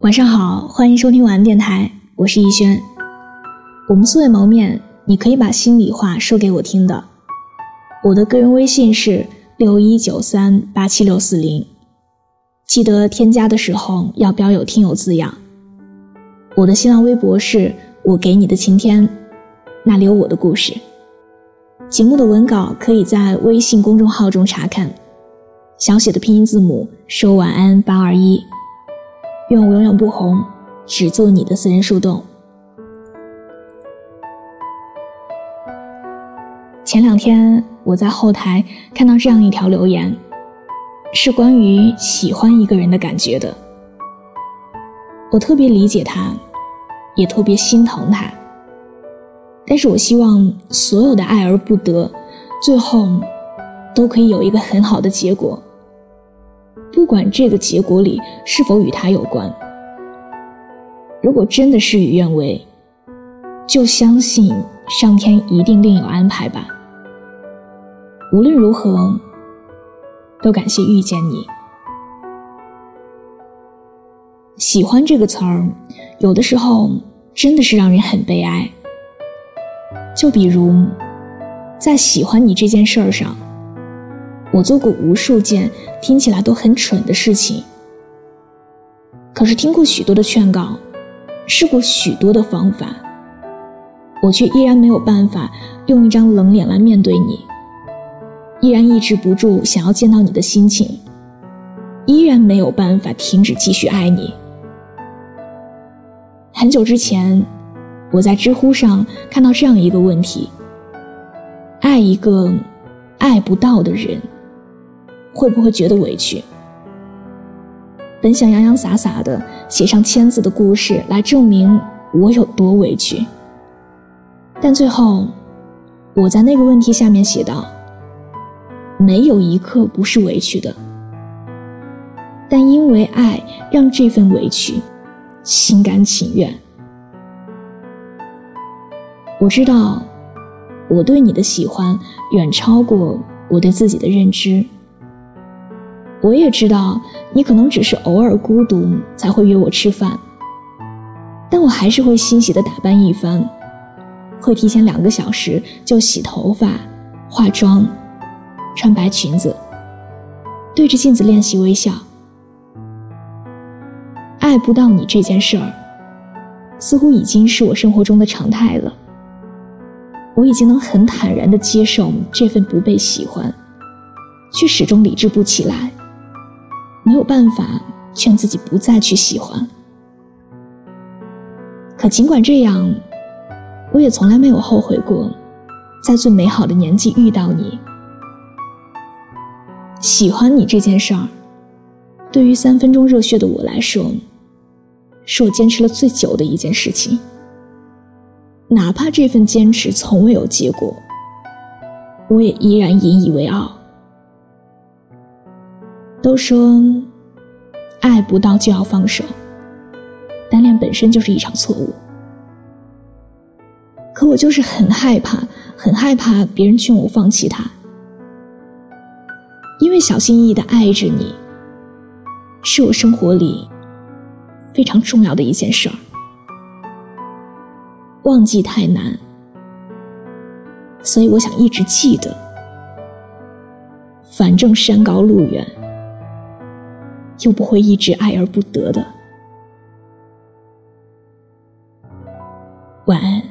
晚上好，欢迎收听晚安电台，我是逸轩。我们素未谋面，你可以把心里话说给我听的。我的个人微信是六一九三八七六四零，记得添加的时候要标有听友字样。我的新浪微博是我给你的晴天，那里有我的故事。节目的文稿可以在微信公众号中查看，小写的拼音字母说晚安八二一。愿我永远不红，只做你的私人树洞。前两天我在后台看到这样一条留言，是关于喜欢一个人的感觉的。我特别理解他，也特别心疼他。但是我希望所有的爱而不得，最后都可以有一个很好的结果。不管这个结果里是否与他有关，如果真的事与愿违，就相信上天一定另有安排吧。无论如何，都感谢遇见你。喜欢这个词儿，有的时候真的是让人很悲哀。就比如，在喜欢你这件事儿上。我做过无数件听起来都很蠢的事情，可是听过许多的劝告，试过许多的方法，我却依然没有办法用一张冷脸来面对你，依然抑制不住想要见到你的心情，依然没有办法停止继续爱你。很久之前，我在知乎上看到这样一个问题：爱一个爱不到的人。会不会觉得委屈？本想洋洋洒洒的写上千字的故事来证明我有多委屈，但最后我在那个问题下面写道：没有一刻不是委屈的，但因为爱让这份委屈心甘情愿。我知道我对你的喜欢远超过我对自己的认知。我也知道你可能只是偶尔孤独才会约我吃饭，但我还是会欣喜的打扮一番，会提前两个小时就洗头发、化妆、穿白裙子，对着镜子练习微笑。爱不到你这件事儿，似乎已经是我生活中的常态了。我已经能很坦然的接受这份不被喜欢，却始终理智不起来。没有办法劝自己不再去喜欢，可尽管这样，我也从来没有后悔过，在最美好的年纪遇到你。喜欢你这件事儿，对于三分钟热血的我来说，是我坚持了最久的一件事情。哪怕这份坚持从未有结果，我也依然引以为傲。都说爱不到就要放手，单恋本身就是一场错误。可我就是很害怕，很害怕别人劝我放弃他，因为小心翼翼的爱着你，是我生活里非常重要的一件事儿。忘记太难，所以我想一直记得。反正山高路远。又不会一直爱而不得的。晚安。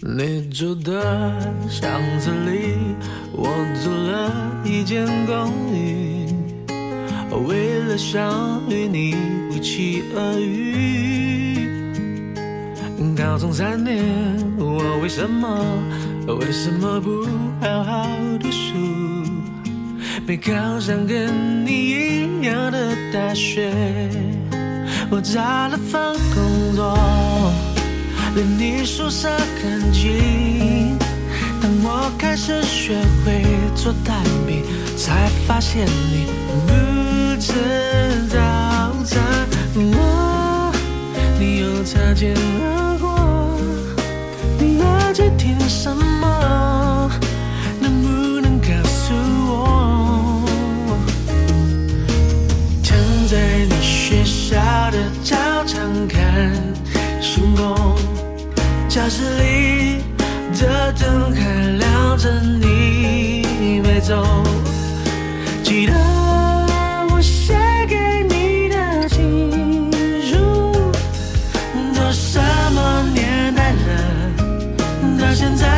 你住的巷子里，我租了一间公寓。为了想与你不期而遇，高中三年我为什么为什么不好好读书？没考上跟你一样的大学，我找了份工作，离你宿舍很近。当我开始学会做蛋饼，才发现你不。吃早擦，我，你又擦肩而过。你耳机听什么？能不能告诉我？躺在你学校的操场看星空，教室里的灯还亮着，你没走。记得现在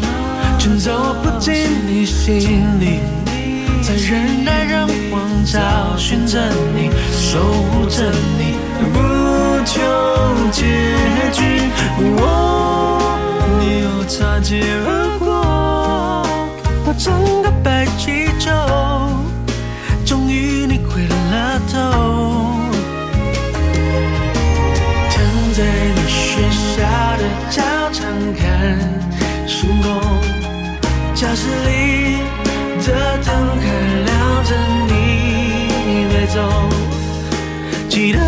却走不进你心里，在人来人往找寻着你，守护着你，不求结局。我，你又擦肩而教室里的灯还亮着，你没走。记得